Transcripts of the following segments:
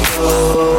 go.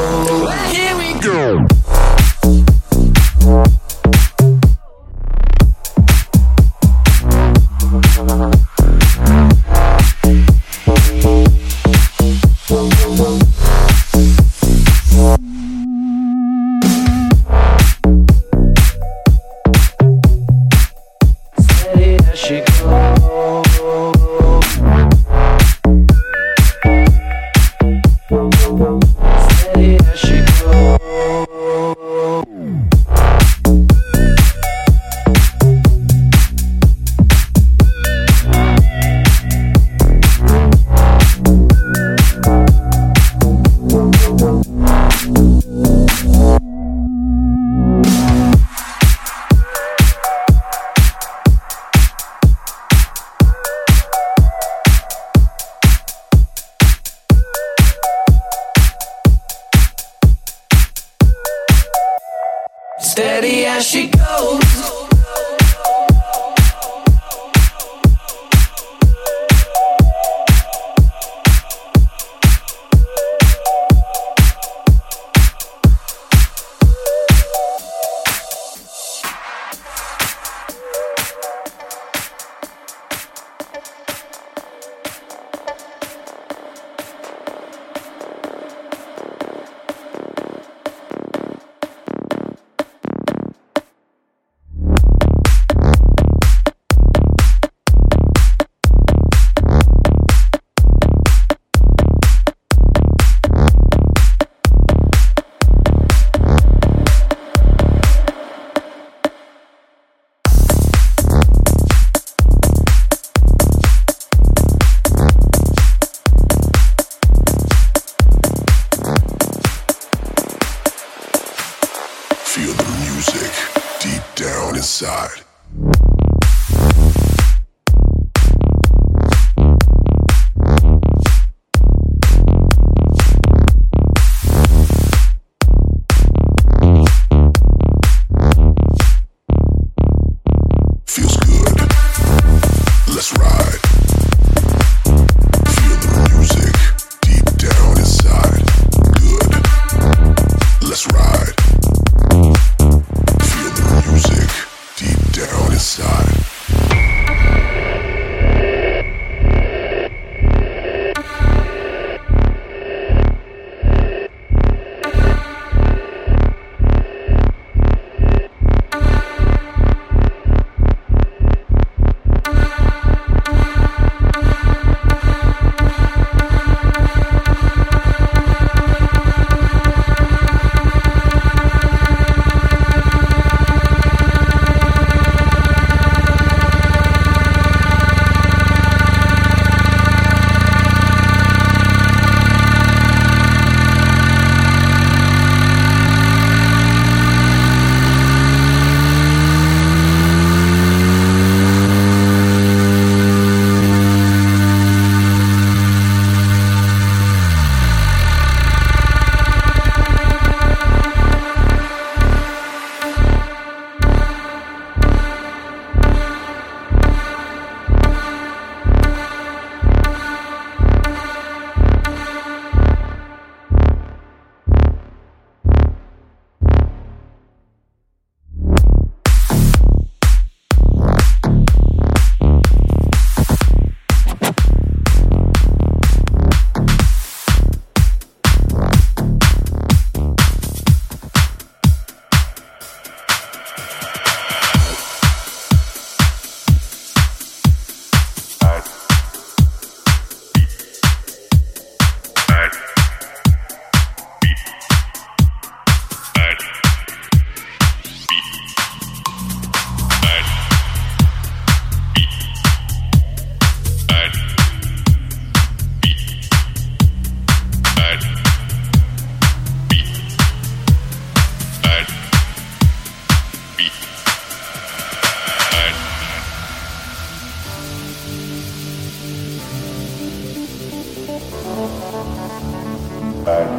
Bye.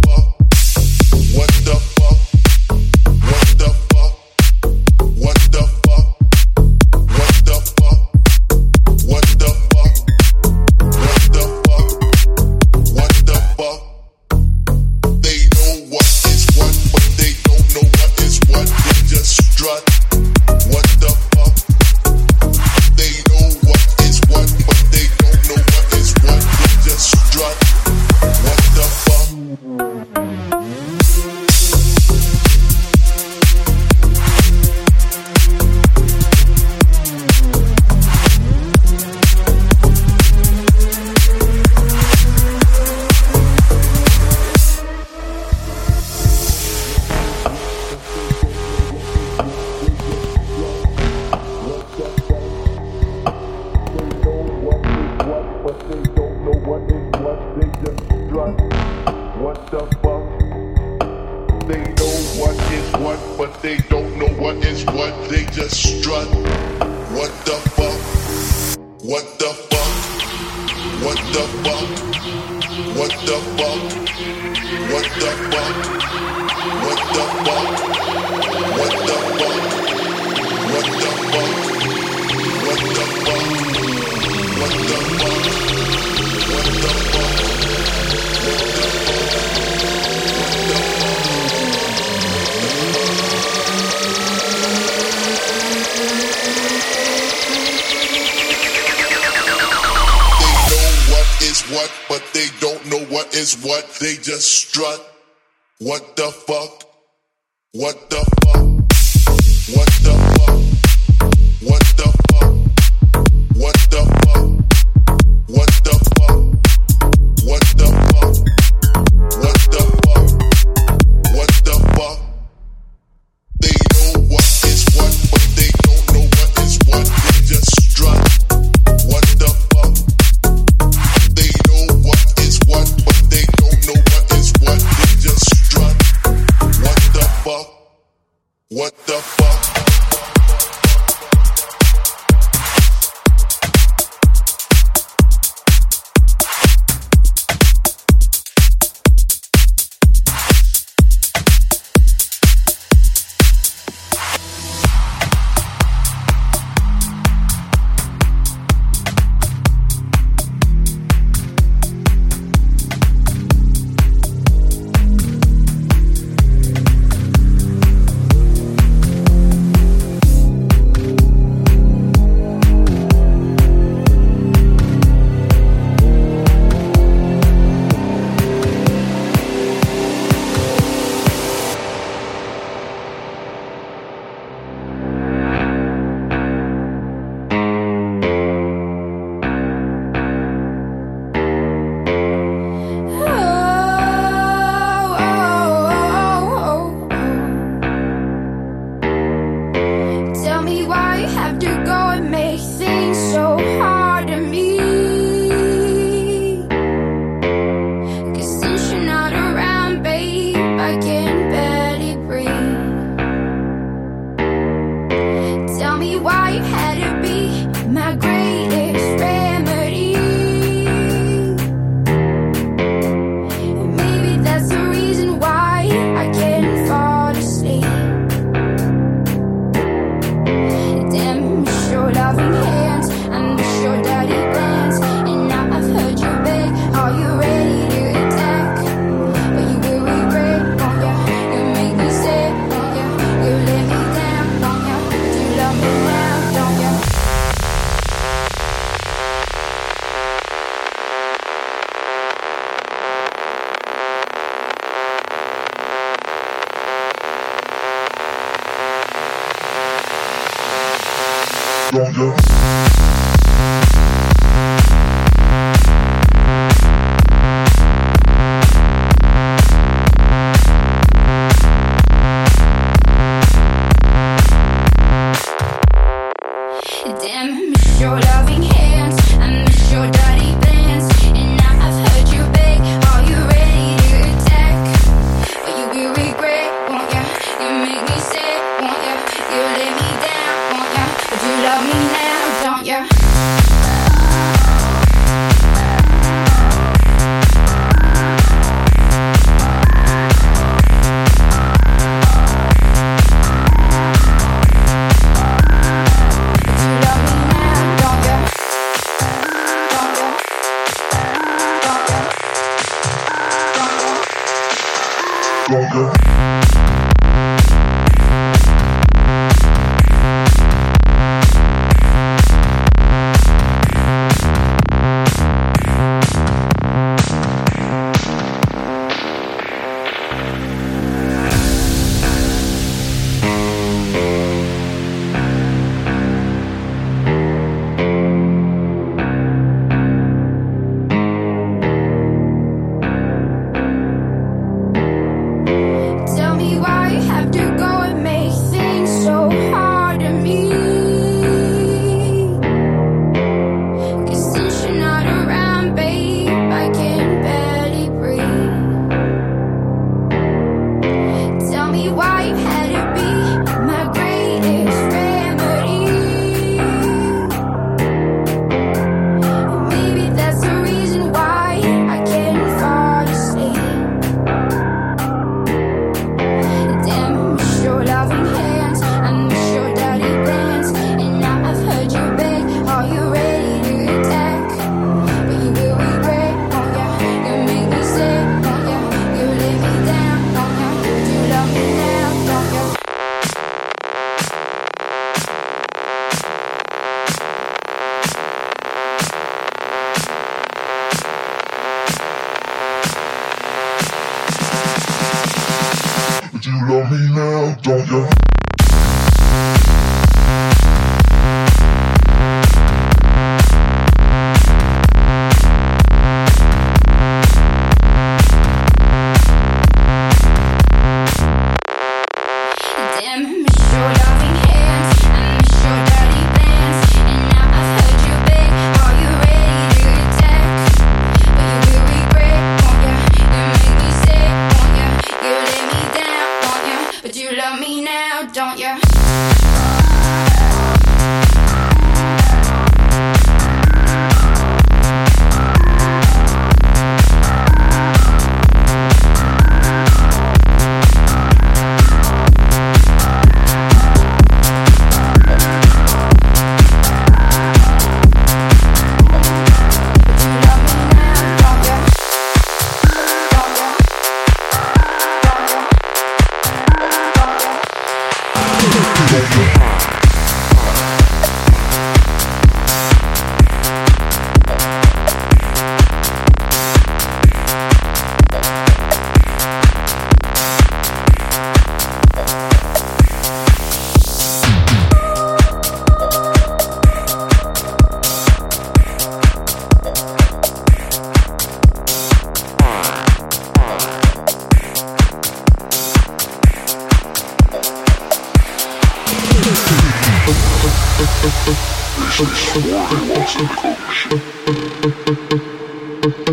Thank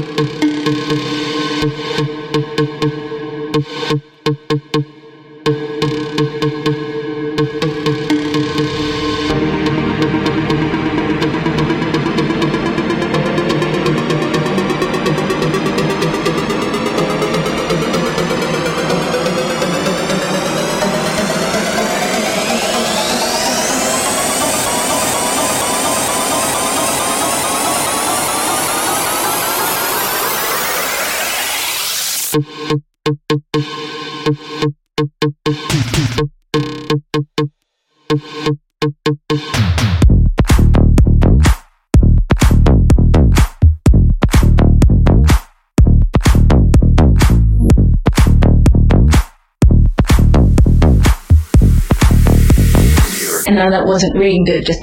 that wasn't reading good, just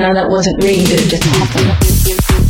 Now that wasn't really good, just happened.